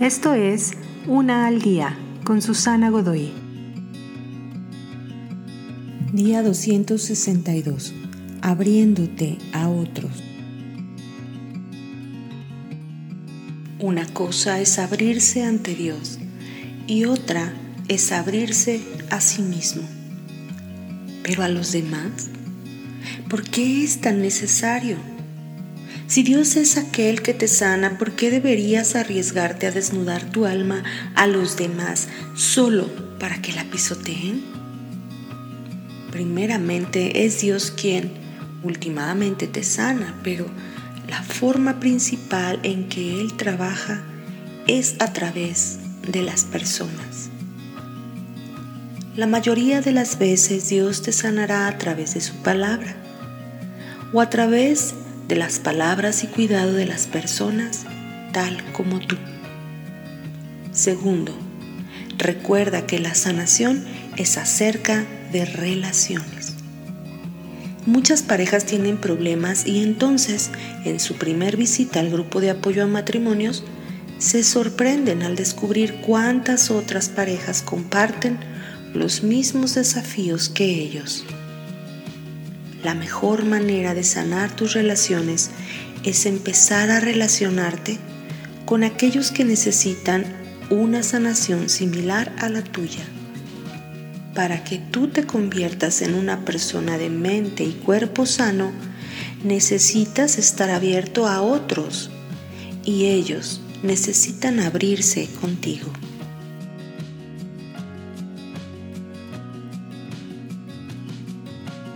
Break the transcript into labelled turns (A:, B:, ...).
A: Esto es Una al Día con Susana Godoy.
B: Día 262. Abriéndote a otros. Una cosa es abrirse ante Dios y otra es abrirse a sí mismo. Pero a los demás, ¿por qué es tan necesario? Si Dios es aquel que te sana, ¿por qué deberías arriesgarte a desnudar tu alma a los demás solo para que la pisoteen? Primeramente es Dios quien últimamente te sana, pero la forma principal en que Él trabaja es a través de las personas. La mayoría de las veces Dios te sanará a través de su palabra o a través de las palabras y cuidado de las personas tal como tú. Segundo, recuerda que la sanación es acerca de relaciones. Muchas parejas tienen problemas y entonces en su primer visita al grupo de apoyo a matrimonios se sorprenden al descubrir cuántas otras parejas comparten los mismos desafíos que ellos. La mejor manera de sanar tus relaciones es empezar a relacionarte con aquellos que necesitan una sanación similar a la tuya. Para que tú te conviertas en una persona de mente y cuerpo sano, necesitas estar abierto a otros y ellos necesitan abrirse contigo.